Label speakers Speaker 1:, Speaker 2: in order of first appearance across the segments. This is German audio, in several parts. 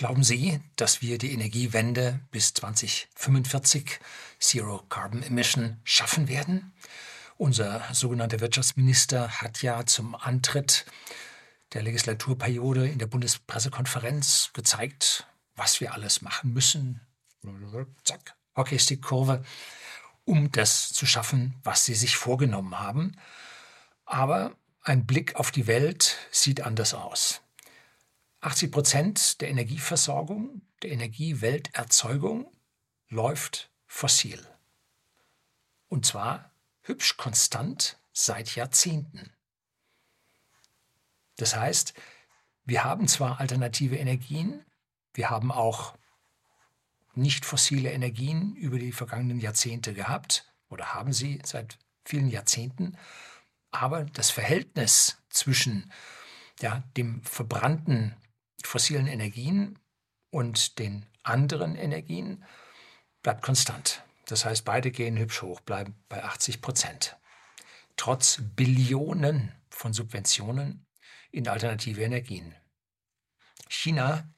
Speaker 1: Glauben Sie, dass wir die Energiewende bis 2045 Zero Carbon Emission schaffen werden? Unser sogenannter Wirtschaftsminister hat ja zum Antritt der Legislaturperiode in der Bundespressekonferenz gezeigt, was wir alles machen müssen. Zack, Hockeystick-Kurve, um das zu schaffen, was sie sich vorgenommen haben. Aber ein Blick auf die Welt sieht anders aus. 80 Prozent der Energieversorgung, der Energiewelterzeugung läuft fossil. Und zwar hübsch konstant seit Jahrzehnten. Das heißt, wir haben zwar alternative Energien, wir haben auch nicht fossile Energien über die vergangenen Jahrzehnte gehabt oder haben sie seit vielen Jahrzehnten, aber das Verhältnis zwischen ja, dem verbrannten fossilen Energien und den anderen Energien bleibt konstant. Das heißt, beide gehen hübsch hoch, bleiben bei 80 Prozent. Trotz Billionen von Subventionen in alternative Energien. China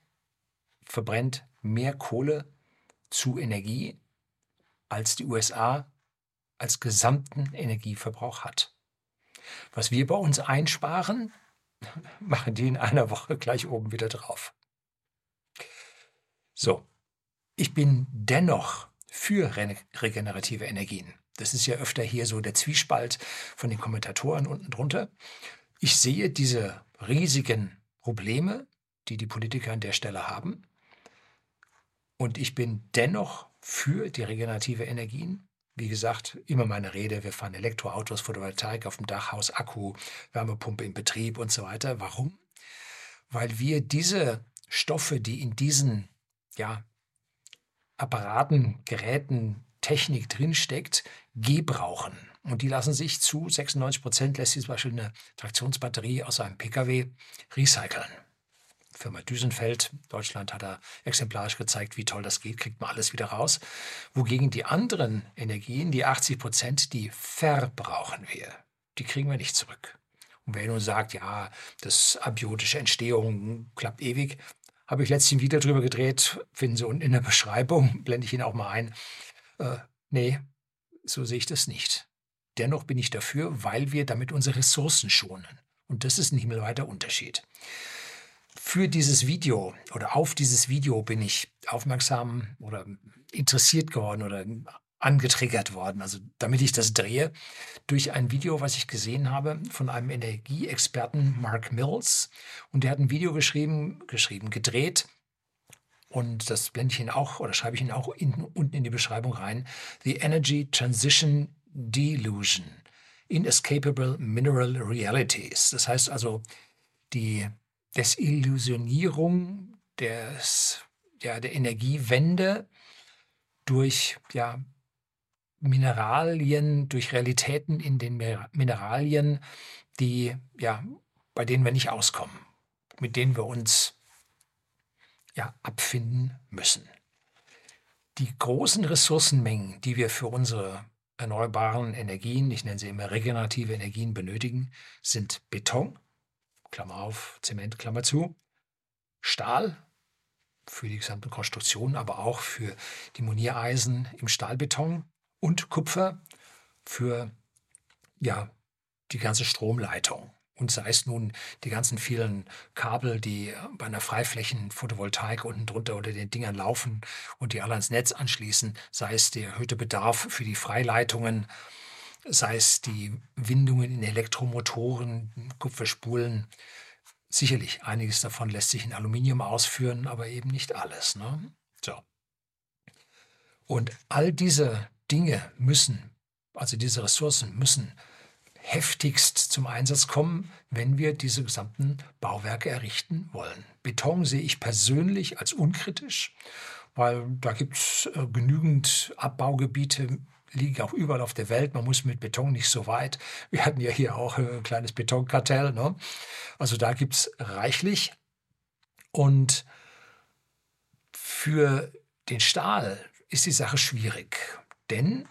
Speaker 1: verbrennt mehr Kohle zu Energie, als die USA als gesamten Energieverbrauch hat. Was wir bei uns einsparen, machen die in einer Woche gleich oben wieder drauf. So, ich bin dennoch für regenerative Energien. Das ist ja öfter hier so der Zwiespalt von den Kommentatoren unten drunter. Ich sehe diese riesigen Probleme, die die Politiker an der Stelle haben. Und ich bin dennoch für die regenerative Energien. Wie gesagt, immer meine Rede, wir fahren Elektroautos, Photovoltaik auf dem Dach, Haus, Akku, Wärmepumpe in Betrieb und so weiter. Warum? Weil wir diese Stoffe, die in diesen ja, Apparaten, Geräten, Technik drinsteckt, gebrauchen. Und die lassen sich zu 96 Prozent lässt sich zum Beispiel eine Traktionsbatterie aus einem Pkw recyceln. Firma Düsenfeld, Deutschland hat da exemplarisch gezeigt, wie toll das geht, kriegt man alles wieder raus. Wogegen die anderen Energien, die 80 Prozent, die verbrauchen wir. Die kriegen wir nicht zurück. Und wer nun sagt, ja, das abiotische Entstehung klappt ewig, habe ich letztens ein Video drüber gedreht, finden Sie unten in der Beschreibung, blende ich Ihnen auch mal ein. Äh, nee, so sehe ich das nicht. Dennoch bin ich dafür, weil wir damit unsere Ressourcen schonen. Und das ist ein himmelweiter Unterschied für dieses Video oder auf dieses Video bin ich aufmerksam oder interessiert geworden oder angetriggert worden, also damit ich das drehe, durch ein Video, was ich gesehen habe von einem Energieexperten Mark Mills. Und der hat ein Video geschrieben, geschrieben, gedreht. Und das blende ich Ihnen auch oder schreibe ich Ihnen auch in, unten in die Beschreibung rein. The Energy Transition Delusion. Inescapable Mineral Realities. Das heißt also, die Desillusionierung des, ja, der Energiewende durch ja, Mineralien, durch Realitäten in den Mineralien, die, ja, bei denen wir nicht auskommen, mit denen wir uns ja, abfinden müssen. Die großen Ressourcenmengen, die wir für unsere erneuerbaren Energien, ich nenne sie immer regenerative Energien, benötigen, sind Beton, Klammer auf, Zement, Klammer zu, Stahl für die gesamte Konstruktion, aber auch für die Moniereisen im Stahlbeton und Kupfer für ja, die ganze Stromleitung. Und sei es nun die ganzen vielen Kabel, die bei einer Freiflächen-Photovoltaik unten drunter unter den Dingern laufen und die alle ans Netz anschließen, sei es der erhöhte Bedarf für die Freileitungen, sei es die Windungen in Elektromotoren, Kupferspulen. Sicherlich, einiges davon lässt sich in Aluminium ausführen, aber eben nicht alles. Ne? So. Und all diese Dinge müssen, also diese Ressourcen müssen heftigst zum Einsatz kommen, wenn wir diese gesamten Bauwerke errichten wollen. Beton sehe ich persönlich als unkritisch, weil da gibt es äh, genügend Abbaugebiete liegen auch überall auf der Welt. Man muss mit Beton nicht so weit. Wir hatten ja hier auch ein kleines Betonkartell. Ne? Also da gibt es reichlich. Und für den Stahl ist die Sache schwierig. Denn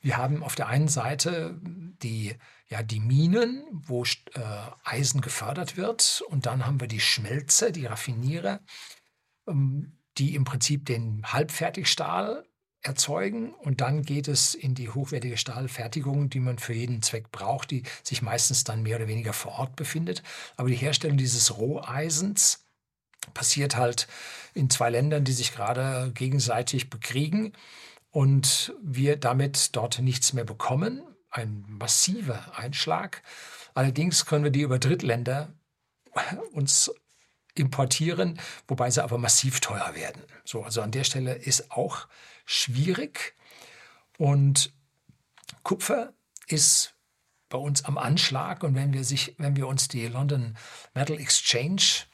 Speaker 1: wir haben auf der einen Seite die, ja, die Minen, wo äh, Eisen gefördert wird. Und dann haben wir die Schmelze, die Raffinierer, ähm, die im Prinzip den Halbfertigstahl erzeugen und dann geht es in die hochwertige Stahlfertigung, die man für jeden Zweck braucht, die sich meistens dann mehr oder weniger vor Ort befindet. Aber die Herstellung dieses Roheisens passiert halt in zwei Ländern, die sich gerade gegenseitig bekriegen und wir damit dort nichts mehr bekommen. Ein massiver Einschlag. Allerdings können wir die über Drittländer uns importieren, wobei sie aber massiv teuer werden. So, also an der Stelle ist auch schwierig. Und Kupfer ist bei uns am Anschlag. Und wenn wir, sich, wenn wir uns die London Metal Exchange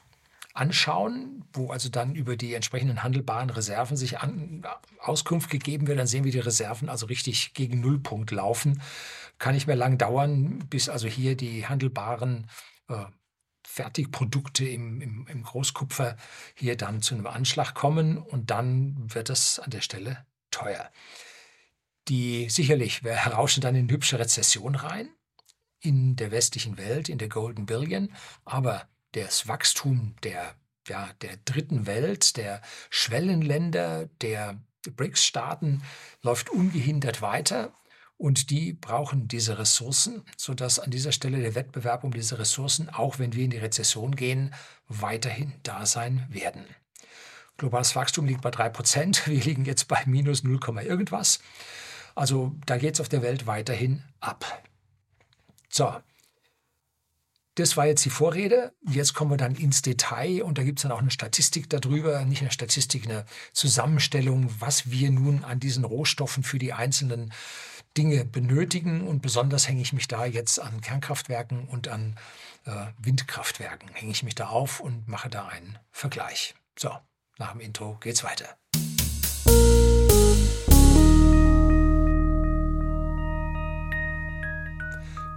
Speaker 1: anschauen, wo also dann über die entsprechenden handelbaren Reserven sich an, Auskunft gegeben wird, dann sehen wir die Reserven also richtig gegen Nullpunkt laufen. Kann nicht mehr lang dauern, bis also hier die handelbaren äh, Fertigprodukte im, im, im Großkupfer hier dann zu einem Anschlag kommen und dann wird es an der Stelle teuer. Die sicherlich, wir rauschen dann in eine hübsche Rezession rein in der westlichen Welt, in der Golden Billion, aber das Wachstum der, ja, der dritten Welt, der Schwellenländer, der BRICS-Staaten läuft ungehindert weiter und die brauchen diese Ressourcen, sodass an dieser Stelle der Wettbewerb um diese Ressourcen, auch wenn wir in die Rezession gehen, weiterhin da sein werden. Globales Wachstum liegt bei 3%, wir liegen jetzt bei minus 0, irgendwas. Also da geht es auf der Welt weiterhin ab. So, das war jetzt die Vorrede. Jetzt kommen wir dann ins Detail und da gibt es dann auch eine Statistik darüber, nicht eine Statistik, eine Zusammenstellung, was wir nun an diesen Rohstoffen für die einzelnen Dinge benötigen. Und besonders hänge ich mich da jetzt an Kernkraftwerken und an äh, Windkraftwerken, hänge ich mich da auf und mache da einen Vergleich. So, nach dem Intro geht's weiter.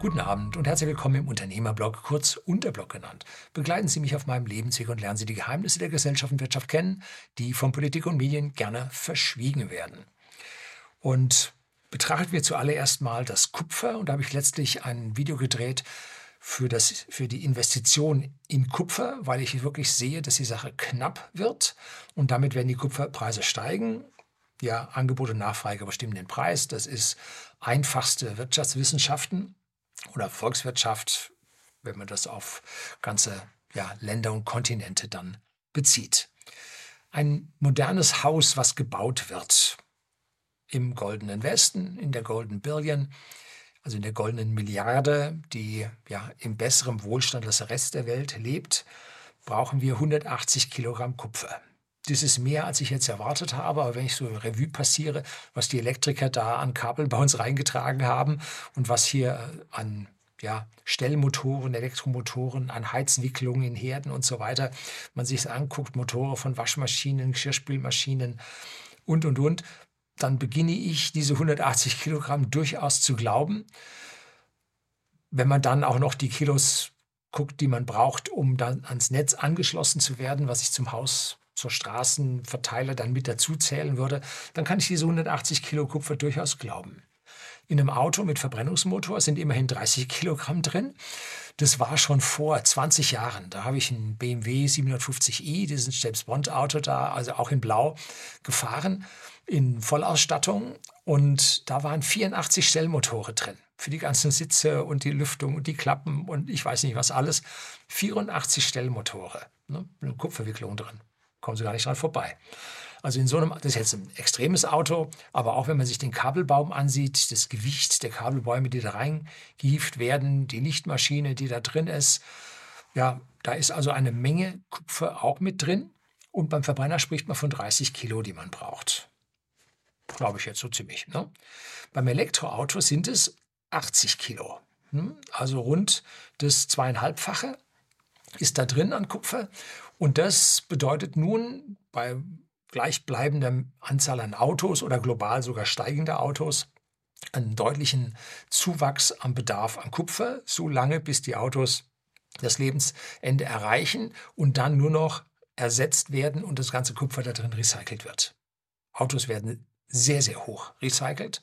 Speaker 1: Guten Abend und herzlich willkommen im Unternehmerblog, kurz Unterblog genannt. Begleiten Sie mich auf meinem Lebensweg und lernen Sie die Geheimnisse der Gesellschaft und Wirtschaft kennen, die von Politik und Medien gerne verschwiegen werden. Und betrachten wir zuallererst mal das Kupfer und da habe ich letztlich ein Video gedreht für, das, für die Investition in Kupfer, weil ich wirklich sehe, dass die Sache knapp wird und damit werden die Kupferpreise steigen. Ja, Angebot und Nachfrage bestimmen den Preis. Das ist einfachste Wirtschaftswissenschaften oder Volkswirtschaft, wenn man das auf ganze ja, Länder und Kontinente dann bezieht. Ein modernes Haus, was gebaut wird, im goldenen Westen, in der Golden Billion, also in der goldenen Milliarde, die ja im besseren Wohlstand als der Rest der Welt lebt, brauchen wir 180 Kilogramm Kupfer. Das ist mehr, als ich jetzt erwartet habe, aber wenn ich so Revue passiere, was die Elektriker da an Kabel bei uns reingetragen haben und was hier an ja, Stellmotoren, Elektromotoren, an Heizwicklungen in Herden und so weiter, man sich anguckt, Motoren von Waschmaschinen, Geschirrspülmaschinen und, und, und, dann beginne ich diese 180 Kilogramm durchaus zu glauben. Wenn man dann auch noch die Kilos guckt, die man braucht, um dann ans Netz angeschlossen zu werden, was ich zum Haus zur Straßenverteiler dann mit dazu zählen würde, dann kann ich diese 180 Kilo Kupfer durchaus glauben. In einem Auto mit Verbrennungsmotor sind immerhin 30 Kilogramm drin. Das war schon vor 20 Jahren. Da habe ich ein BMW 750i, diesen James Bond Auto da, also auch in Blau, gefahren in Vollausstattung und da waren 84 Stellmotore drin für die ganzen Sitze und die Lüftung und die Klappen und ich weiß nicht was alles. 84 Stellmotore, ne, eine Kupferwicklung drin. Kommen Sie gar nicht dran vorbei. Also in so einem, das ist jetzt ein extremes Auto, aber auch wenn man sich den Kabelbaum ansieht, das Gewicht der Kabelbäume, die da reingehieft werden, die Lichtmaschine, die da drin ist, ja, da ist also eine Menge Kupfer auch mit drin. Und beim Verbrenner spricht man von 30 Kilo, die man braucht. Glaube ich jetzt so ziemlich. Ne? Beim Elektroauto sind es 80 Kilo. Hm? Also rund das zweieinhalbfache ist da drin an Kupfer. Und das bedeutet nun bei gleichbleibender Anzahl an Autos oder global sogar steigender Autos einen deutlichen Zuwachs am Bedarf an Kupfer, so lange bis die Autos das Lebensende erreichen und dann nur noch ersetzt werden und das ganze Kupfer da drin recycelt wird. Autos werden sehr, sehr hoch recycelt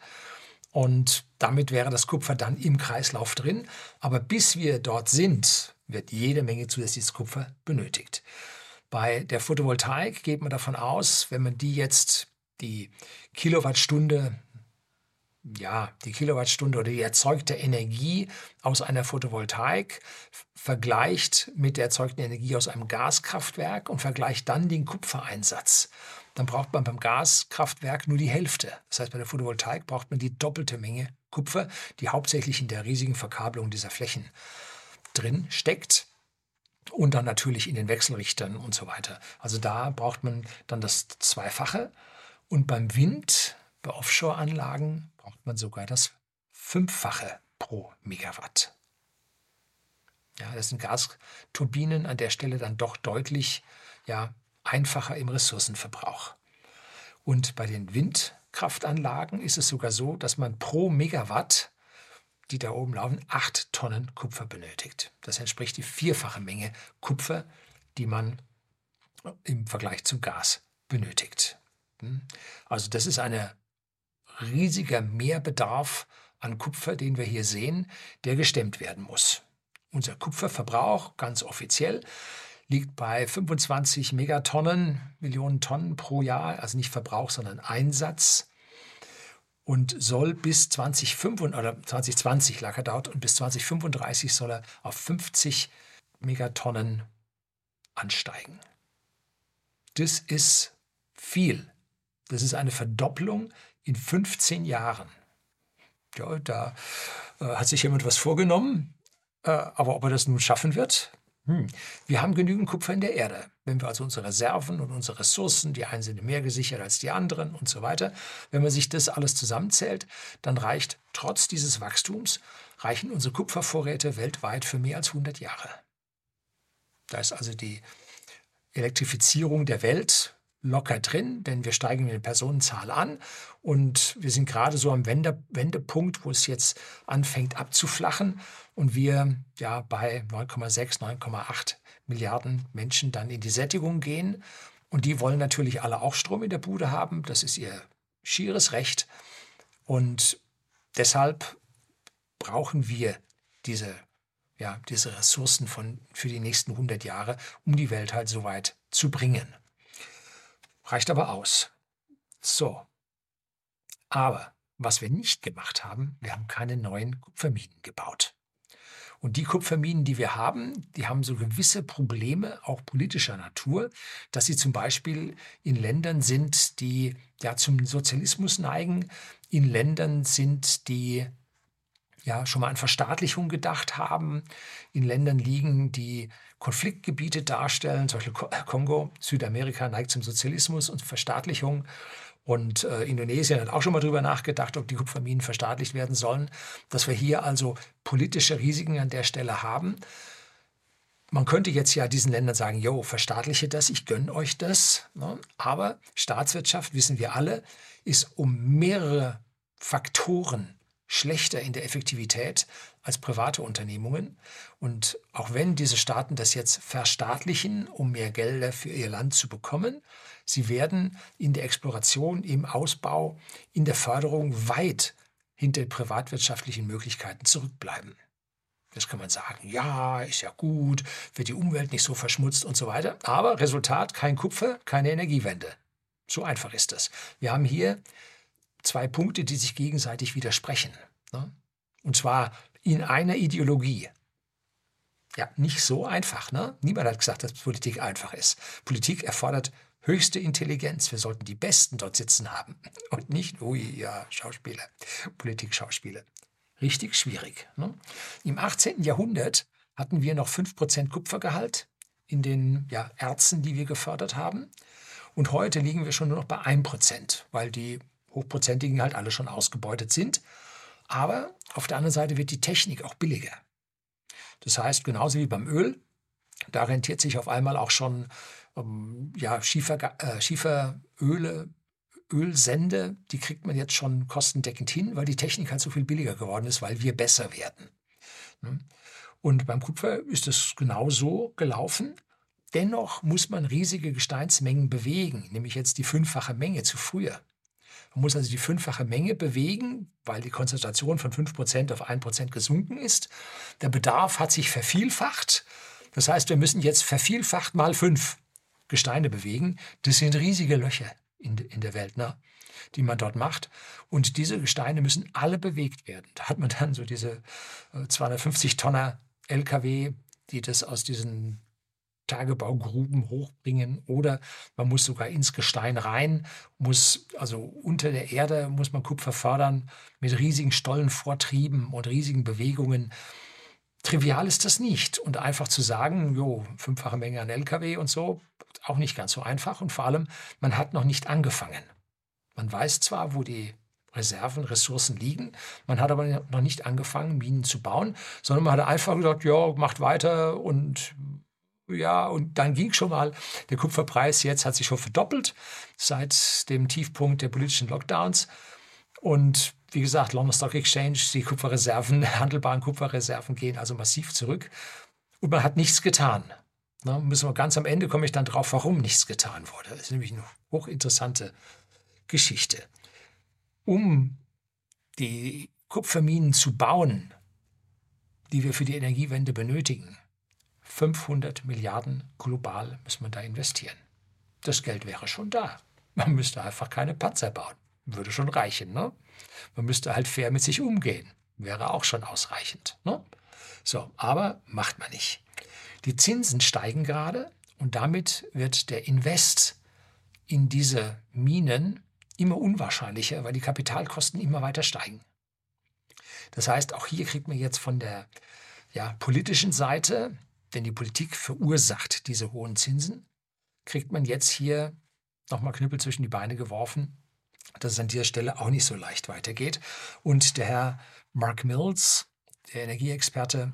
Speaker 1: und damit wäre das Kupfer dann im Kreislauf drin. Aber bis wir dort sind, wird jede Menge zusätzliches Kupfer benötigt. Bei der Photovoltaik geht man davon aus, wenn man die jetzt die Kilowattstunde ja, die Kilowattstunde oder die erzeugte Energie aus einer Photovoltaik vergleicht mit der erzeugten Energie aus einem Gaskraftwerk und vergleicht dann den Kupfereinsatz. Dann braucht man beim Gaskraftwerk nur die Hälfte. Das heißt, bei der Photovoltaik braucht man die doppelte Menge Kupfer, die hauptsächlich in der riesigen Verkabelung dieser Flächen drin steckt und dann natürlich in den Wechselrichtern und so weiter. Also da braucht man dann das Zweifache. Und beim Wind, bei Offshore-Anlagen, braucht man sogar das Fünffache pro Megawatt. Ja, das sind Gasturbinen an der Stelle dann doch deutlich ja, einfacher im Ressourcenverbrauch. Und bei den Windkraftanlagen ist es sogar so, dass man pro Megawatt, die da oben laufen, acht Tonnen Kupfer benötigt. Das entspricht die vierfache Menge Kupfer, die man im Vergleich zum Gas benötigt. Hm? Also das ist eine riesiger Mehrbedarf an Kupfer, den wir hier sehen, der gestemmt werden muss. Unser Kupferverbrauch, ganz offiziell, liegt bei 25 Megatonnen, Millionen Tonnen pro Jahr, also nicht Verbrauch, sondern Einsatz und soll bis 2025, oder 2020 lag er dort und bis 2035 soll er auf 50 Megatonnen ansteigen. Das ist viel. Das ist eine Verdopplung in 15 Jahren. Ja, da äh, hat sich jemand was vorgenommen, äh, aber ob er das nun schaffen wird, hm. Wir haben genügend Kupfer in der Erde. Wenn wir also unsere Reserven und unsere Ressourcen, die einen sind mehr gesichert als die anderen und so weiter, wenn man sich das alles zusammenzählt, dann reicht trotz dieses Wachstums, reichen unsere Kupfervorräte weltweit für mehr als 100 Jahre. Da ist also die Elektrifizierung der Welt locker drin, denn wir steigen mit der Personenzahl an und wir sind gerade so am Wende, Wendepunkt, wo es jetzt anfängt abzuflachen und wir ja bei 9,6, 9,8 Milliarden Menschen dann in die Sättigung gehen. Und die wollen natürlich alle auch Strom in der Bude haben. Das ist ihr schieres Recht. Und deshalb brauchen wir diese, ja, diese Ressourcen von, für die nächsten 100 Jahre, um die Welt halt so weit zu bringen. Reicht aber aus. So. Aber was wir nicht gemacht haben, wir haben keine neuen Kupferminen gebaut. Und die Kupferminen, die wir haben, die haben so gewisse Probleme, auch politischer Natur, dass sie zum Beispiel in Ländern sind, die ja zum Sozialismus neigen, in Ländern sind, die ja schon mal an Verstaatlichung gedacht haben, in Ländern liegen, die Konfliktgebiete darstellen, zum Beispiel Kongo, Südamerika neigt zum Sozialismus und Verstaatlichung. Und äh, Indonesien hat auch schon mal darüber nachgedacht, ob die Kupferminen verstaatlicht werden sollen, dass wir hier also politische Risiken an der Stelle haben. Man könnte jetzt ja diesen Ländern sagen, jo, verstaatliche das, ich gönne euch das. Ne? Aber Staatswirtschaft, wissen wir alle, ist um mehrere Faktoren schlechter in der Effektivität als private Unternehmungen. Und auch wenn diese Staaten das jetzt verstaatlichen, um mehr Gelder für ihr Land zu bekommen, sie werden in der Exploration, im Ausbau, in der Förderung weit hinter privatwirtschaftlichen Möglichkeiten zurückbleiben. Das kann man sagen, ja, ist ja gut, wird die Umwelt nicht so verschmutzt und so weiter. Aber Resultat, kein Kupfer, keine Energiewende. So einfach ist das. Wir haben hier zwei Punkte, die sich gegenseitig widersprechen. Ne? Und zwar in einer Ideologie. Ja, nicht so einfach. Ne? Niemand hat gesagt, dass Politik einfach ist. Politik erfordert höchste Intelligenz. Wir sollten die Besten dort sitzen haben und nicht, ui, ja, Schauspieler, Politik-Schauspieler. Richtig schwierig. Ne? Im 18. Jahrhundert hatten wir noch 5% Kupfergehalt in den ja, Erzen, die wir gefördert haben. Und heute liegen wir schon nur noch bei 1%, weil die Hochprozentigen halt alle schon ausgebeutet sind. Aber auf der anderen Seite wird die Technik auch billiger. Das heißt, genauso wie beim Öl, da rentiert sich auf einmal auch schon ähm, ja, Schiefer, äh, Schieferöle, Ölsende, die kriegt man jetzt schon kostendeckend hin, weil die Technik halt so viel billiger geworden ist, weil wir besser werden. Ne? Und beim Kupfer ist es genauso gelaufen. Dennoch muss man riesige Gesteinsmengen bewegen, nämlich jetzt die fünffache Menge zu früher. Man muss also die fünffache Menge bewegen, weil die Konzentration von 5% auf 1% gesunken ist. Der Bedarf hat sich vervielfacht. Das heißt, wir müssen jetzt vervielfacht mal 5 Gesteine bewegen, das sind riesige Löcher in, in der Welt, ne? die man dort macht. Und diese Gesteine müssen alle bewegt werden. Da hat man dann so diese 250 äh, Tonner LKW, die das aus diesen Tagebaugruben hochbringen oder man muss sogar ins Gestein rein, muss also unter der Erde muss man Kupfer fördern mit riesigen Stollenvortrieben und riesigen Bewegungen. Trivial ist das nicht und einfach zu sagen, jo, fünffache Menge an LKW und so, auch nicht ganz so einfach und vor allem, man hat noch nicht angefangen. Man weiß zwar, wo die Reserven, Ressourcen liegen. Man hat aber noch nicht angefangen, Minen zu bauen, sondern man hat einfach gesagt, ja, macht weiter und ja, und dann ging schon mal der Kupferpreis jetzt hat sich schon verdoppelt seit dem Tiefpunkt der politischen Lockdowns. Und wie gesagt, London Stock Exchange, die Kupferreserven, handelbaren Kupferreserven gehen also massiv zurück. Und man hat nichts getan. Na, müssen wir ganz am Ende komme ich dann drauf, warum nichts getan wurde. Das ist nämlich eine hochinteressante Geschichte. Um die Kupferminen zu bauen, die wir für die Energiewende benötigen, 500 Milliarden global müssen wir da investieren. Das Geld wäre schon da. Man müsste einfach keine Panzer bauen. Würde schon reichen, ne? Man müsste halt fair mit sich umgehen. Wäre auch schon ausreichend, ne? So, aber macht man nicht. Die Zinsen steigen gerade und damit wird der Invest in diese Minen immer unwahrscheinlicher, weil die Kapitalkosten immer weiter steigen. Das heißt, auch hier kriegt man jetzt von der ja, politischen Seite denn die Politik verursacht diese hohen Zinsen, kriegt man jetzt hier nochmal Knüppel zwischen die Beine geworfen, dass es an dieser Stelle auch nicht so leicht weitergeht. Und der Herr Mark Mills, der Energieexperte,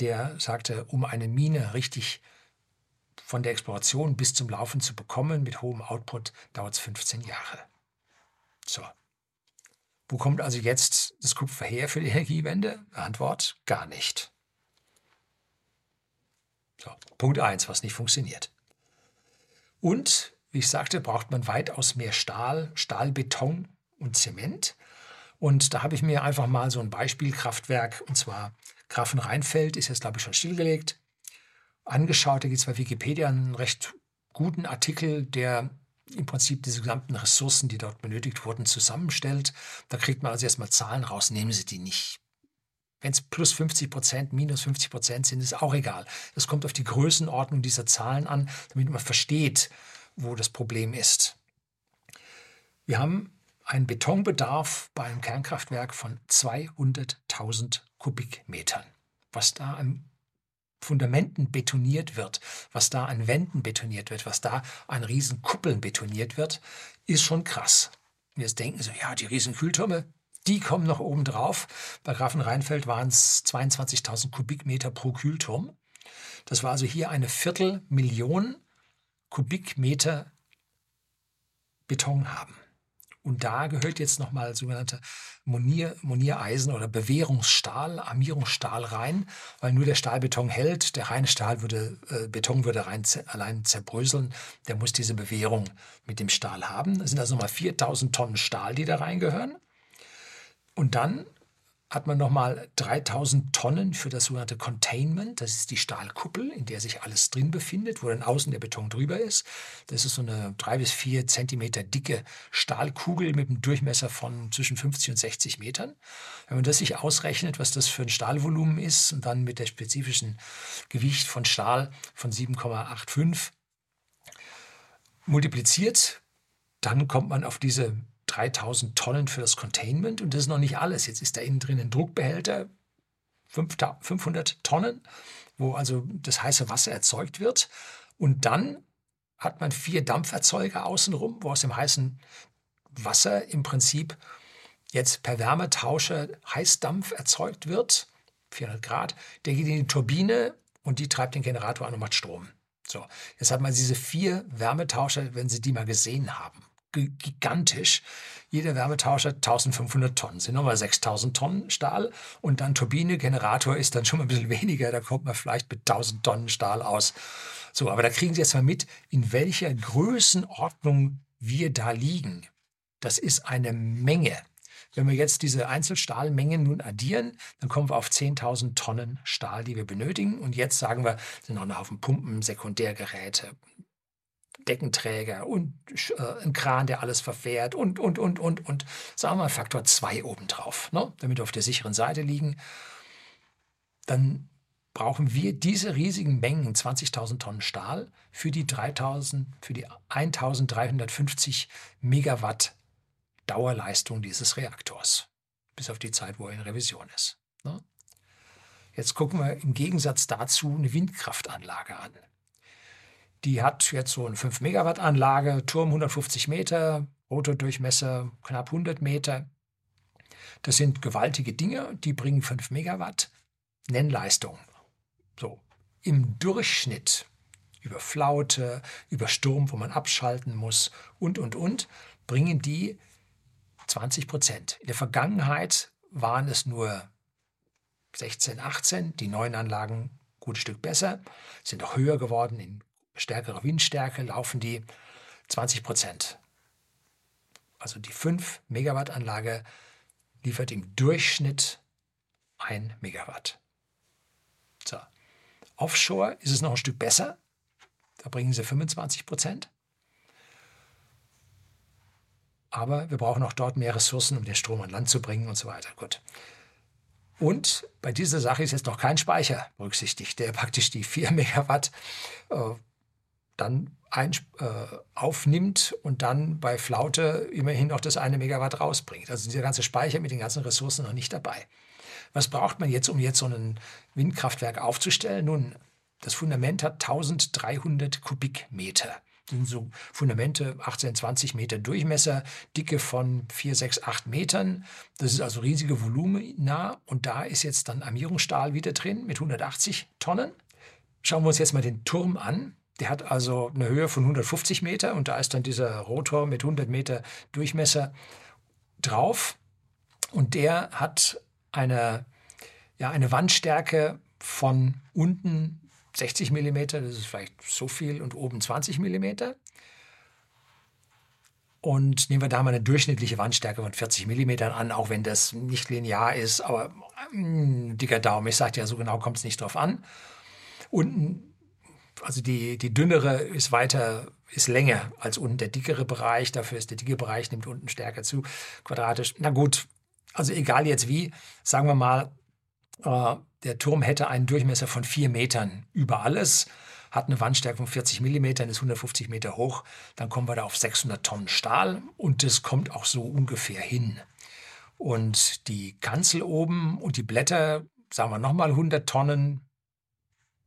Speaker 1: der sagte, um eine Mine richtig von der Exploration bis zum Laufen zu bekommen mit hohem Output, dauert es 15 Jahre. So. Wo kommt also jetzt das Kupfer her für die Energiewende? Antwort, gar nicht. So, Punkt 1, was nicht funktioniert. Und, wie ich sagte, braucht man weitaus mehr Stahl, Stahlbeton und Zement. Und da habe ich mir einfach mal so ein Beispielkraftwerk, und zwar Grafenrheinfeld, ist jetzt, glaube ich, schon stillgelegt, angeschaut. Da gibt es bei Wikipedia einen recht guten Artikel, der im Prinzip diese gesamten Ressourcen, die dort benötigt wurden, zusammenstellt. Da kriegt man also erstmal Zahlen raus, nehmen Sie die nicht wenn es plus 50 Prozent, minus 50 Prozent sind, ist auch egal. Es kommt auf die Größenordnung dieser Zahlen an, damit man versteht, wo das Problem ist. Wir haben einen Betonbedarf bei einem Kernkraftwerk von 200.000 Kubikmetern. Was da an Fundamenten betoniert wird, was da an Wänden betoniert wird, was da an Riesenkuppeln betoniert wird, ist schon krass. Wir denken so, ja, die Riesenkühltürme, die kommen noch oben drauf. Bei Grafenrheinfeld waren es 22.000 Kubikmeter pro Kühlturm. Das war also hier eine Viertelmillion Kubikmeter Beton haben. Und da gehört jetzt nochmal sogenannte Monier, Moniereisen oder Bewährungsstahl, Armierungsstahl rein, weil nur der Stahlbeton hält. Der reine Stahl würde, äh, Beton würde rein, allein zerbröseln. Der muss diese Bewährung mit dem Stahl haben. Das sind also nochmal 4000 Tonnen Stahl, die da reingehören. Und dann hat man nochmal 3000 Tonnen für das sogenannte Containment. Das ist die Stahlkuppel, in der sich alles drin befindet, wo dann außen der Beton drüber ist. Das ist so eine drei bis vier Zentimeter dicke Stahlkugel mit einem Durchmesser von zwischen 50 und 60 Metern. Wenn man das sich ausrechnet, was das für ein Stahlvolumen ist und dann mit der spezifischen Gewicht von Stahl von 7,85 multipliziert, dann kommt man auf diese 3000 Tonnen für das Containment und das ist noch nicht alles. Jetzt ist da innen drin ein Druckbehälter, 500 Tonnen, wo also das heiße Wasser erzeugt wird. Und dann hat man vier Dampferzeuger außenrum, wo aus dem heißen Wasser im Prinzip jetzt per Wärmetauscher Heißdampf erzeugt wird, 400 Grad. Der geht in die Turbine und die treibt den Generator an und macht Strom. So, jetzt hat man diese vier Wärmetauscher, wenn Sie die mal gesehen haben gigantisch. Jeder Wärmetauscher 1500 Tonnen, sind nochmal 6000 Tonnen Stahl und dann Turbine, Generator ist dann schon mal ein bisschen weniger, da kommt man vielleicht mit 1000 Tonnen Stahl aus. So, aber da kriegen Sie jetzt mal mit, in welcher Größenordnung wir da liegen. Das ist eine Menge. Wenn wir jetzt diese Einzelstahlmengen nun addieren, dann kommen wir auf 10.000 Tonnen Stahl, die wir benötigen. Und jetzt sagen wir, sind noch ein Haufen Pumpen, Sekundärgeräte, Deckenträger und äh, ein Kran, der alles verfährt und, und, und, und, und. Sagen wir mal Faktor 2 obendrauf, ne? damit wir auf der sicheren Seite liegen. Dann brauchen wir diese riesigen Mengen, 20.000 Tonnen Stahl, für die, 3000, für die 1350 Megawatt Dauerleistung dieses Reaktors. Bis auf die Zeit, wo er in Revision ist. Ne? Jetzt gucken wir im Gegensatz dazu eine Windkraftanlage an. Die hat jetzt so eine 5 Megawatt Anlage, Turm 150 Meter, Rotordurchmesser knapp 100 Meter. Das sind gewaltige Dinge, die bringen 5 Megawatt Nennleistung. So, im Durchschnitt über Flaute, über Sturm, wo man abschalten muss und, und, und, bringen die 20 Prozent. In der Vergangenheit waren es nur 16, 18, die neuen Anlagen gutes Stück besser, sind auch höher geworden, in stärkerer Windstärke laufen die 20 Prozent. Also die 5 Megawatt Anlage liefert im Durchschnitt 1 Megawatt. So. Offshore ist es noch ein Stück besser. Da bringen sie 25 Prozent. Aber wir brauchen auch dort mehr Ressourcen, um den Strom an Land zu bringen und so weiter. Gut. Und bei dieser Sache ist jetzt noch kein Speicher berücksichtigt, der praktisch die 4 Megawatt äh, dann ein, äh, aufnimmt und dann bei Flaute immerhin noch das eine Megawatt rausbringt. Also dieser ganze Speicher mit den ganzen Ressourcen noch nicht dabei. Was braucht man jetzt, um jetzt so ein Windkraftwerk aufzustellen? Nun, das Fundament hat 1300 Kubikmeter. Das sind so Fundamente 18, 20 Meter Durchmesser, Dicke von 4, 6, 8 Metern. Das ist also riesige Volumina. Und da ist jetzt dann Armierungsstahl wieder drin mit 180 Tonnen. Schauen wir uns jetzt mal den Turm an. Der hat also eine Höhe von 150 Meter und da ist dann dieser Rotor mit 100 Meter Durchmesser drauf. Und der hat eine, ja, eine Wandstärke von unten 60 mm, das ist vielleicht so viel, und oben 20 mm. Und nehmen wir da mal eine durchschnittliche Wandstärke von 40 mm an, auch wenn das nicht linear ist, aber mh, dicker Daumen, ich sage ja, so genau kommt es nicht drauf an. Unten, also die, die dünnere ist weiter, ist länger als unten der dickere Bereich, dafür ist der dicke Bereich, nimmt unten stärker zu, quadratisch. Na gut, also egal jetzt wie, sagen wir mal, äh, der Turm hätte einen Durchmesser von vier Metern über alles, hat eine Wandstärke von 40 Millimetern, ist 150 Meter hoch, dann kommen wir da auf 600 Tonnen Stahl und das kommt auch so ungefähr hin. Und die Kanzel oben und die Blätter, sagen wir nochmal 100 Tonnen,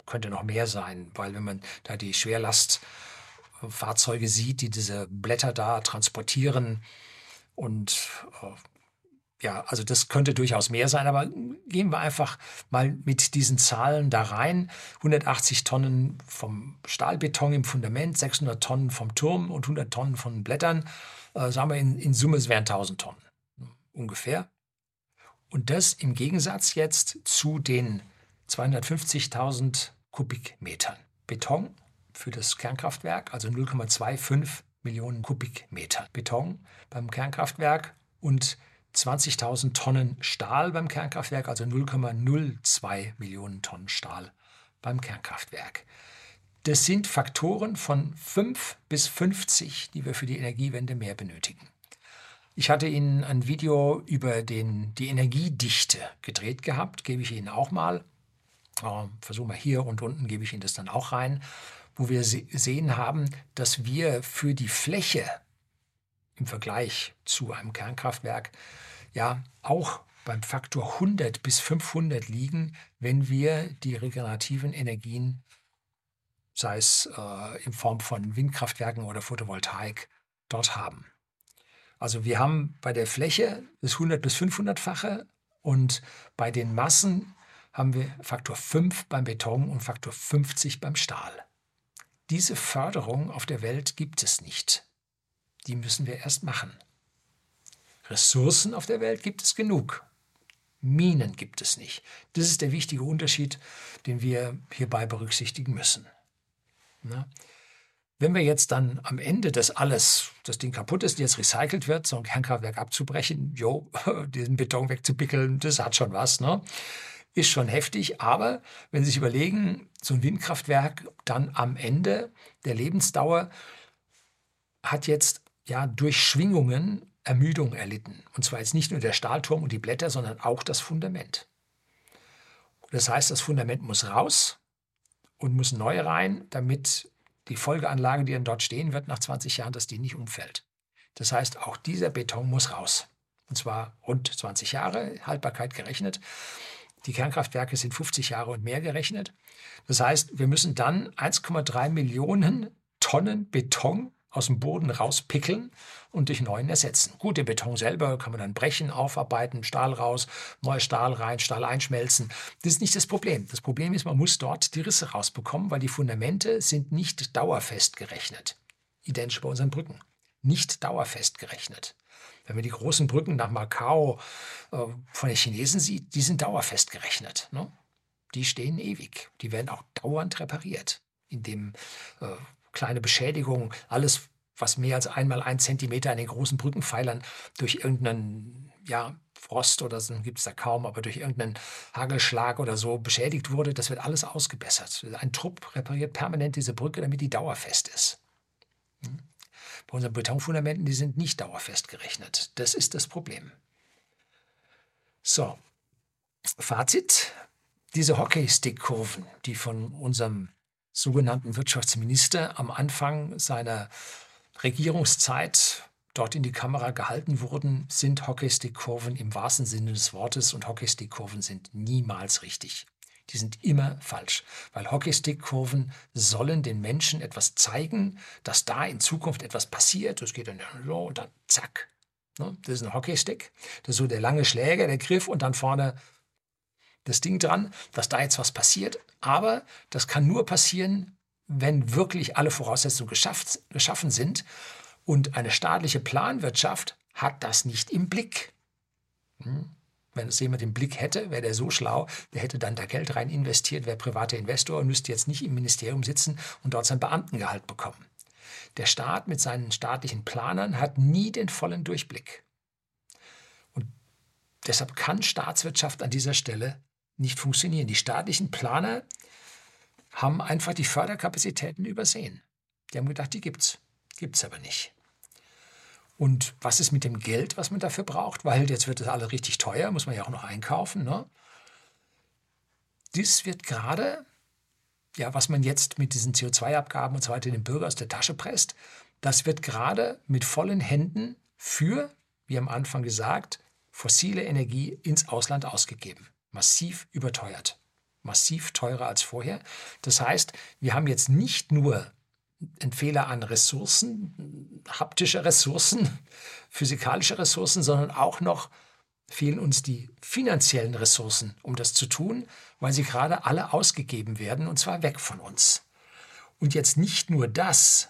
Speaker 1: könnte noch mehr sein, weil wenn man da die Schwerlastfahrzeuge sieht, die diese Blätter da transportieren und äh, ja, also das könnte durchaus mehr sein, aber gehen wir einfach mal mit diesen Zahlen da rein. 180 Tonnen vom Stahlbeton im Fundament, 600 Tonnen vom Turm und 100 Tonnen von Blättern. Äh, sagen wir in, in Summe, es wären 1000 Tonnen ungefähr. Und das im Gegensatz jetzt zu den 250.000 Kubikmetern Beton für das Kernkraftwerk, also 0,25 Millionen Kubikmeter Beton beim Kernkraftwerk und 20.000 Tonnen Stahl beim Kernkraftwerk, also 0,02 Millionen Tonnen Stahl beim Kernkraftwerk. Das sind Faktoren von 5 bis 50, die wir für die Energiewende mehr benötigen. Ich hatte Ihnen ein Video über den, die Energiedichte gedreht gehabt, gebe ich Ihnen auch mal. Äh, versuchen wir hier und unten gebe ich Ihnen das dann auch rein, wo wir sehen haben, dass wir für die Fläche im Vergleich zu einem Kernkraftwerk ja auch beim Faktor 100 bis 500 liegen, wenn wir die regenerativen Energien, sei es äh, in Form von Windkraftwerken oder Photovoltaik, dort haben. Also wir haben bei der Fläche das 100 bis 500-fache und bei den Massen haben wir Faktor 5 beim Beton und Faktor 50 beim Stahl. Diese Förderung auf der Welt gibt es nicht. Die müssen wir erst machen. Ressourcen auf der Welt gibt es genug. Minen gibt es nicht. Das ist der wichtige Unterschied, den wir hierbei berücksichtigen müssen. Na? Wenn wir jetzt dann am Ende das alles, das Ding kaputt ist, jetzt recycelt wird, so ein Kernkraftwerk abzubrechen, jo, diesen Beton wegzupickeln, das hat schon was, ne? Ist schon heftig, aber wenn Sie sich überlegen, so ein Windkraftwerk dann am Ende der Lebensdauer hat jetzt ja durch Schwingungen Ermüdung erlitten. Und zwar jetzt nicht nur der Stahlturm und die Blätter, sondern auch das Fundament. Das heißt, das Fundament muss raus und muss neu rein, damit die Folgeanlage, die dann dort stehen wird, nach 20 Jahren, dass die nicht umfällt. Das heißt, auch dieser Beton muss raus. Und zwar rund 20 Jahre Haltbarkeit gerechnet. Die Kernkraftwerke sind 50 Jahre und mehr gerechnet. Das heißt, wir müssen dann 1,3 Millionen Tonnen Beton aus dem Boden rauspickeln und durch neuen ersetzen. Gut, den Beton selber kann man dann brechen, aufarbeiten, Stahl raus, neuer Stahl rein, Stahl einschmelzen. Das ist nicht das Problem. Das Problem ist, man muss dort die Risse rausbekommen, weil die Fundamente sind nicht dauerfest gerechnet. Identisch bei unseren Brücken. Nicht dauerfest gerechnet. Wenn man die großen Brücken nach Macau äh, von den Chinesen sieht, die sind dauerfest gerechnet. Ne? Die stehen ewig. Die werden auch dauernd repariert, indem äh, kleine Beschädigungen, alles, was mehr als einmal ein Zentimeter an den großen Brückenpfeilern durch irgendeinen ja, Frost oder so gibt es da kaum, aber durch irgendeinen Hagelschlag oder so beschädigt wurde, das wird alles ausgebessert. Ein Trupp repariert permanent diese Brücke, damit die dauerfest ist. Bei unseren Betonfundamenten, die sind nicht dauerfest gerechnet. Das ist das Problem. So, Fazit. Diese Hockeystick-Kurven, die von unserem sogenannten Wirtschaftsminister am Anfang seiner Regierungszeit dort in die Kamera gehalten wurden, sind Hockeystick-Kurven im wahrsten Sinne des Wortes und Hockeystick-Kurven sind niemals richtig. Die sind immer falsch, weil Hockeystick-Kurven sollen den Menschen etwas zeigen, dass da in Zukunft etwas passiert. Das geht dann und dann zack. Ne? Das ist ein Hockeystick. Das ist so der lange Schläger, der Griff und dann vorne das Ding dran, dass da jetzt was passiert. Aber das kann nur passieren, wenn wirklich alle Voraussetzungen geschafft, geschaffen sind. Und eine staatliche Planwirtschaft hat das nicht im Blick. Hm? Wenn es jemand im Blick hätte, wäre der so schlau, der hätte dann da Geld rein investiert, wäre privater Investor und müsste jetzt nicht im Ministerium sitzen und dort sein Beamtengehalt bekommen. Der Staat mit seinen staatlichen Planern hat nie den vollen Durchblick. Und deshalb kann Staatswirtschaft an dieser Stelle nicht funktionieren. Die staatlichen Planer haben einfach die Förderkapazitäten übersehen. Die haben gedacht, die gibt's. Gibt's aber nicht. Und was ist mit dem Geld, was man dafür braucht? Weil jetzt wird das alles richtig teuer, muss man ja auch noch einkaufen. Ne? Dies wird gerade, ja, was man jetzt mit diesen CO2-Abgaben und so weiter den Bürger aus der Tasche presst, das wird gerade mit vollen Händen für, wie am Anfang gesagt, fossile Energie ins Ausland ausgegeben massiv überteuert. Massiv teurer als vorher. Das heißt, wir haben jetzt nicht nur einen Fehler an Ressourcen, haptische Ressourcen, physikalische Ressourcen, sondern auch noch fehlen uns die finanziellen Ressourcen, um das zu tun, weil sie gerade alle ausgegeben werden und zwar weg von uns. Und jetzt nicht nur das,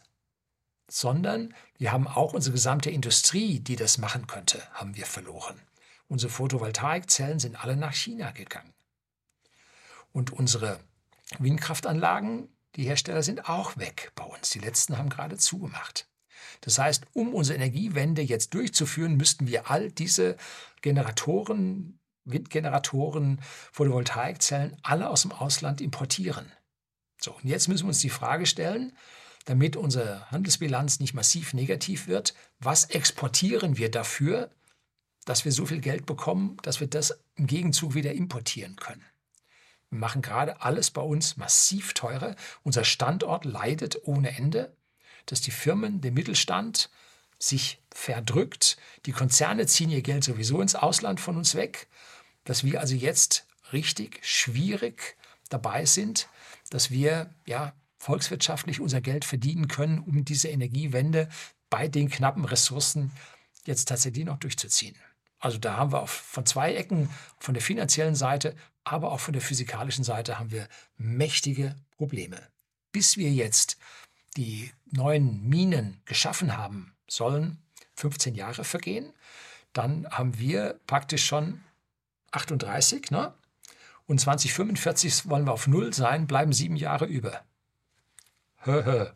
Speaker 1: sondern wir haben auch unsere gesamte Industrie, die das machen könnte, haben wir verloren. Unsere Photovoltaikzellen sind alle nach China gegangen. Und unsere Windkraftanlagen, die Hersteller sind auch weg bei uns. Die letzten haben gerade zugemacht. Das heißt, um unsere Energiewende jetzt durchzuführen, müssten wir all diese Generatoren, Windgeneratoren, Photovoltaikzellen alle aus dem Ausland importieren. So, und jetzt müssen wir uns die Frage stellen, damit unsere Handelsbilanz nicht massiv negativ wird, was exportieren wir dafür, dass wir so viel Geld bekommen, dass wir das im Gegenzug wieder importieren können. Wir machen gerade alles bei uns massiv teurer. Unser Standort leidet ohne Ende, dass die Firmen, der Mittelstand sich verdrückt. Die Konzerne ziehen ihr Geld sowieso ins Ausland von uns weg. Dass wir also jetzt richtig schwierig dabei sind, dass wir ja volkswirtschaftlich unser Geld verdienen können, um diese Energiewende bei den knappen Ressourcen jetzt tatsächlich noch durchzuziehen. Also da haben wir von zwei Ecken, von der finanziellen Seite, aber auch von der physikalischen Seite haben wir mächtige Probleme. Bis wir jetzt die neuen Minen geschaffen haben sollen, 15 Jahre vergehen. Dann haben wir praktisch schon 38, ne? Und 2045 wollen wir auf Null sein, bleiben sieben Jahre über. Hö.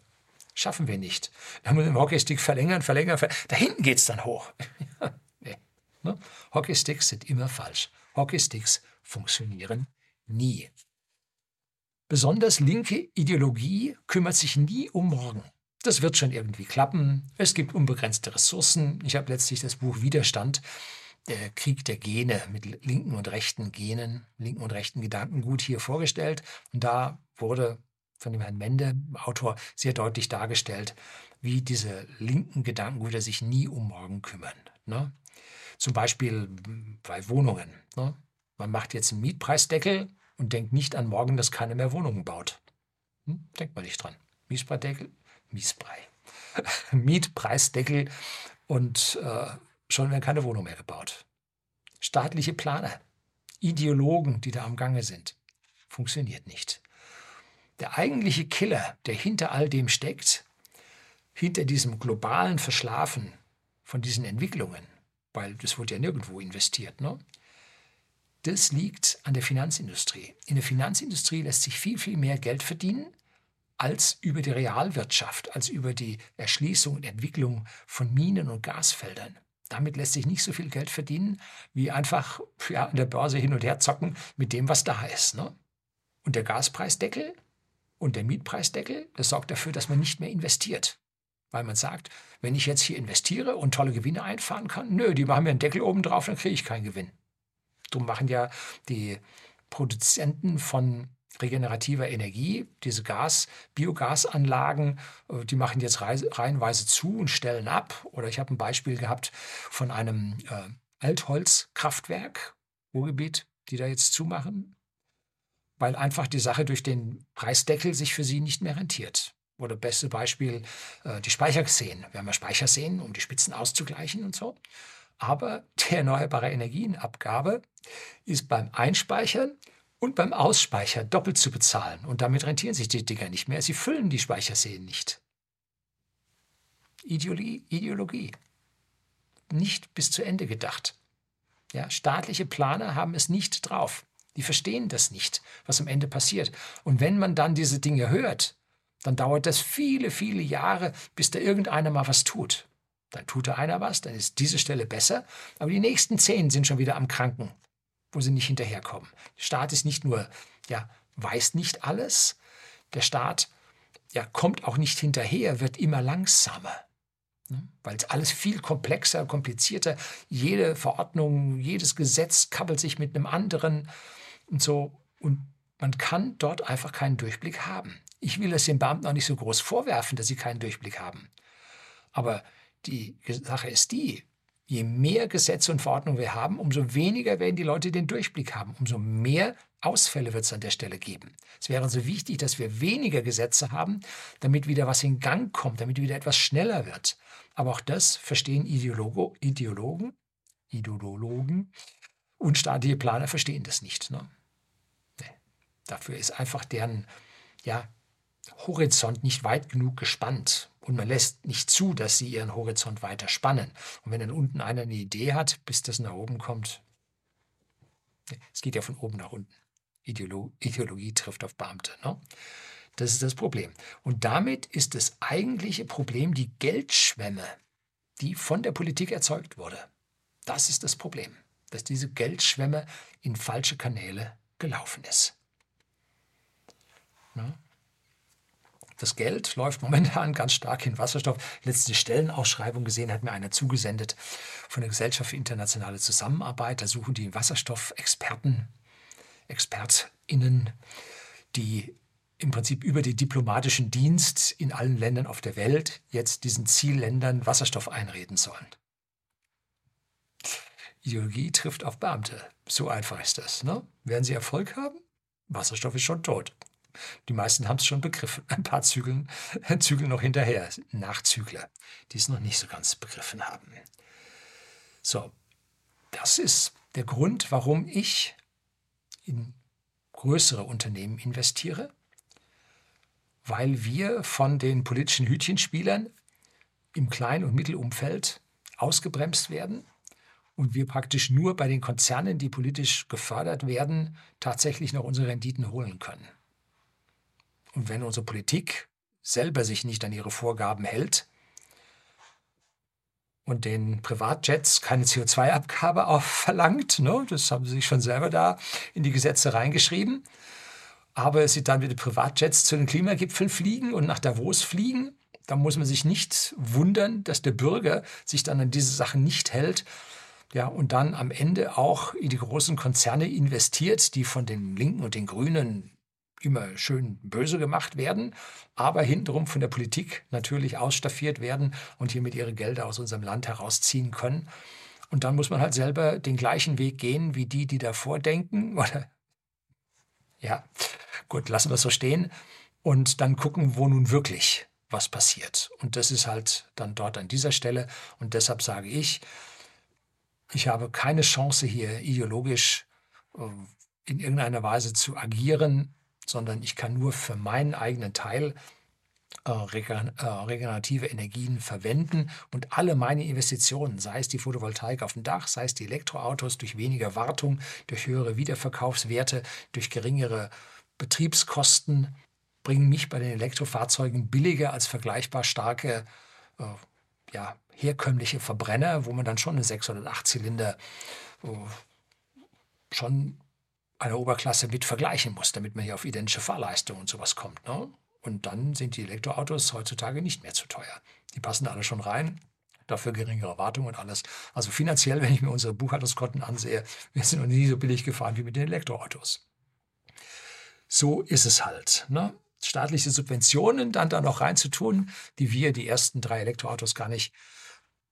Speaker 1: Schaffen wir nicht. Dann müssen wir den Hockeystick verlängern, verlängern, verlängern. Da hinten geht es dann hoch. Ne? Hockeysticks sind immer falsch. Hockeysticks funktionieren nie. Besonders linke Ideologie kümmert sich nie um morgen. Das wird schon irgendwie klappen. Es gibt unbegrenzte Ressourcen. Ich habe letztlich das Buch Widerstand, der Krieg der Gene mit linken und rechten Genen, linken und rechten Gedankengut hier vorgestellt. Und da wurde von dem Herrn Mende, Autor, sehr deutlich dargestellt, wie diese linken Gedankengüter sich nie um morgen kümmern. Ne? Zum Beispiel bei Wohnungen. Ne? Man macht jetzt einen Mietpreisdeckel und denkt nicht an morgen, dass keiner mehr Wohnungen baut. Hm? Denkt man nicht dran. Mietpreisdeckel, Miesbrei. Mietpreisdeckel und äh, schon werden keine Wohnungen mehr gebaut. Staatliche Planer, Ideologen, die da am Gange sind, funktioniert nicht. Der eigentliche Killer, der hinter all dem steckt, hinter diesem globalen Verschlafen von diesen Entwicklungen, weil das wurde ja nirgendwo investiert, ne? das liegt an der Finanzindustrie. In der Finanzindustrie lässt sich viel, viel mehr Geld verdienen als über die Realwirtschaft, als über die Erschließung und Entwicklung von Minen und Gasfeldern. Damit lässt sich nicht so viel Geld verdienen, wie einfach ja, an der Börse hin und her zocken mit dem, was da ist. Ne? Und der Gaspreisdeckel und der Mietpreisdeckel, das sorgt dafür, dass man nicht mehr investiert. Weil man sagt, wenn ich jetzt hier investiere und tolle Gewinne einfahren kann, nö, die machen mir einen Deckel oben drauf, dann kriege ich keinen Gewinn. Darum machen ja die Produzenten von regenerativer Energie, diese Gas, Biogasanlagen, äh, die machen jetzt reihenweise zu und stellen ab. Oder ich habe ein Beispiel gehabt von einem äh, Altholzkraftwerk, Ruhrgebiet, die da jetzt zumachen, weil einfach die Sache durch den Preisdeckel sich für sie nicht mehr rentiert. Oder beste Beispiel, äh, die Speicherseen. Wir haben ja Speicherseen, um die Spitzen auszugleichen und so. Aber die erneuerbare Energienabgabe ist beim Einspeichern und beim Ausspeichern doppelt zu bezahlen. Und damit rentieren sich die Dinger nicht mehr. Sie füllen die Speicherseen nicht. Ideologie, Ideologie. Nicht bis zu Ende gedacht. Ja, staatliche Planer haben es nicht drauf. Die verstehen das nicht, was am Ende passiert. Und wenn man dann diese Dinge hört, dann dauert das viele, viele Jahre, bis da irgendeiner mal was tut. Dann tut da einer was, dann ist diese Stelle besser, aber die nächsten zehn sind schon wieder am Kranken wo sie nicht hinterherkommen. Der Staat ist nicht nur, ja, weiß nicht alles, der Staat ja, kommt auch nicht hinterher, wird immer langsamer. Ne? Weil es alles viel komplexer, komplizierter, jede Verordnung, jedes Gesetz kappelt sich mit einem anderen und so. Und man kann dort einfach keinen Durchblick haben. Ich will es den Beamten auch nicht so groß vorwerfen, dass sie keinen Durchblick haben. Aber die Sache ist die, Je mehr Gesetze und Verordnungen wir haben, umso weniger werden die Leute den Durchblick haben, umso mehr Ausfälle wird es an der Stelle geben. Es wäre so wichtig, dass wir weniger Gesetze haben, damit wieder was in Gang kommt, damit wieder etwas schneller wird. Aber auch das verstehen Ideologo, Ideologen, Ideologen und staatliche Planer verstehen das nicht. Ne? Nee. Dafür ist einfach deren ja, Horizont nicht weit genug gespannt. Und man lässt nicht zu, dass sie ihren Horizont weiter spannen. Und wenn dann unten einer eine Idee hat, bis das nach oben kommt, es geht ja von oben nach unten. Ideolo Ideologie trifft auf Beamte. Ne? Das ist das Problem. Und damit ist das eigentliche Problem die Geldschwemme, die von der Politik erzeugt wurde. Das ist das Problem, dass diese Geldschwemme in falsche Kanäle gelaufen ist. Ne? Das Geld läuft momentan ganz stark in Wasserstoff. Letzte Stellenausschreibung gesehen hat mir einer zugesendet von der Gesellschaft für internationale Zusammenarbeit. Da suchen die Wasserstoffexperten, ExpertInnen, die im Prinzip über den diplomatischen Dienst in allen Ländern auf der Welt jetzt diesen Zielländern Wasserstoff einreden sollen. Ideologie trifft auf Beamte. So einfach ist das. Ne? Werden sie Erfolg haben? Wasserstoff ist schon tot. Die meisten haben es schon begriffen. Ein paar zügeln, zügeln noch hinterher. Nachzügler, die es noch nicht so ganz begriffen haben. So, das ist der Grund, warum ich in größere Unternehmen investiere, weil wir von den politischen Hütchenspielern im Klein- und Mittelumfeld ausgebremst werden und wir praktisch nur bei den Konzernen, die politisch gefördert werden, tatsächlich noch unsere Renditen holen können. Und wenn unsere Politik selber sich nicht an ihre Vorgaben hält und den Privatjets keine CO2-Abgabe verlangt, ne, das haben sie sich schon selber da in die Gesetze reingeschrieben, aber sie dann mit den Privatjets zu den Klimagipfeln fliegen und nach Davos fliegen, Da muss man sich nicht wundern, dass der Bürger sich dann an diese Sachen nicht hält. Ja, und dann am Ende auch in die großen Konzerne investiert, die von den Linken und den Grünen immer schön böse gemacht werden, aber hintenrum von der Politik natürlich ausstaffiert werden und hiermit ihre Gelder aus unserem Land herausziehen können. Und dann muss man halt selber den gleichen Weg gehen wie die, die davor denken. Oder ja, gut, lassen wir es so stehen. Und dann gucken, wo nun wirklich was passiert. Und das ist halt dann dort an dieser Stelle. Und deshalb sage ich, ich habe keine Chance hier ideologisch äh, in irgendeiner Weise zu agieren, sondern ich kann nur für meinen eigenen Teil äh, äh, regenerative Energien verwenden und alle meine Investitionen, sei es die Photovoltaik auf dem Dach, sei es die Elektroautos durch weniger Wartung, durch höhere Wiederverkaufswerte, durch geringere Betriebskosten, bringen mich bei den Elektrofahrzeugen billiger als vergleichbar starke äh, ja, herkömmliche Verbrenner, wo man dann schon eine 6 oder 8 Zylinder äh, schon einer Oberklasse mit vergleichen muss, damit man hier auf identische Fahrleistung und sowas kommt. Ne? Und dann sind die Elektroautos heutzutage nicht mehr zu teuer. Die passen alle schon rein, dafür geringere Wartung und alles. Also finanziell, wenn ich mir unsere Buchhaltungskonten ansehe, wir sind noch nie so billig gefahren wie mit den Elektroautos. So ist es halt. Ne? Staatliche Subventionen dann da noch reinzutun, die wir die ersten drei Elektroautos gar nicht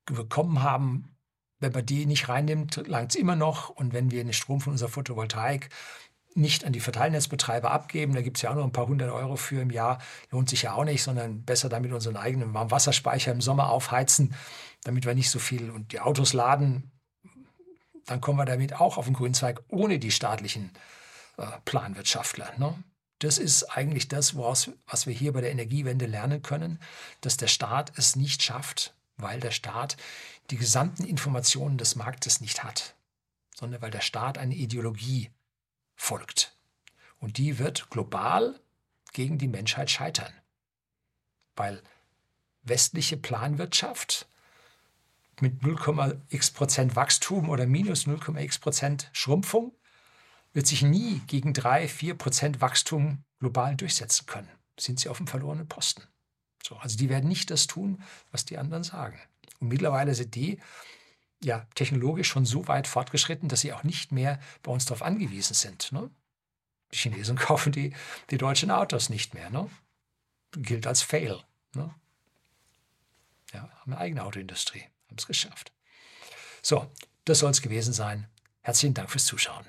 Speaker 1: bekommen haben, wenn man die nicht reinnimmt, langt es immer noch. Und wenn wir den Strom von unserer Photovoltaik nicht an die Verteilnetzbetreiber abgeben, da gibt es ja auch noch ein paar hundert Euro für im Jahr, lohnt sich ja auch nicht, sondern besser damit unseren eigenen Warmwasserspeicher im Sommer aufheizen, damit wir nicht so viel und die Autos laden, dann kommen wir damit auch auf den grünen Zweig ohne die staatlichen äh, Planwirtschaftler. Ne? Das ist eigentlich das, woraus, was wir hier bei der Energiewende lernen können, dass der Staat es nicht schafft, weil der Staat die gesamten Informationen des Marktes nicht hat, sondern weil der Staat eine Ideologie folgt. Und die wird global gegen die Menschheit scheitern. Weil westliche Planwirtschaft mit 0,x Prozent Wachstum oder minus 0,x Prozent Schrumpfung wird sich nie gegen 3, 4 Prozent Wachstum global durchsetzen können. Sind sie auf dem verlorenen Posten. So, also die werden nicht das tun, was die anderen sagen. Und mittlerweile sind die ja technologisch schon so weit fortgeschritten, dass sie auch nicht mehr bei uns darauf angewiesen sind. Ne? Die Chinesen kaufen die, die deutschen Autos nicht mehr. Ne? Gilt als Fail. Ne? Ja, haben eine eigene Autoindustrie, haben es geschafft. So, das soll es gewesen sein. Herzlichen Dank fürs Zuschauen.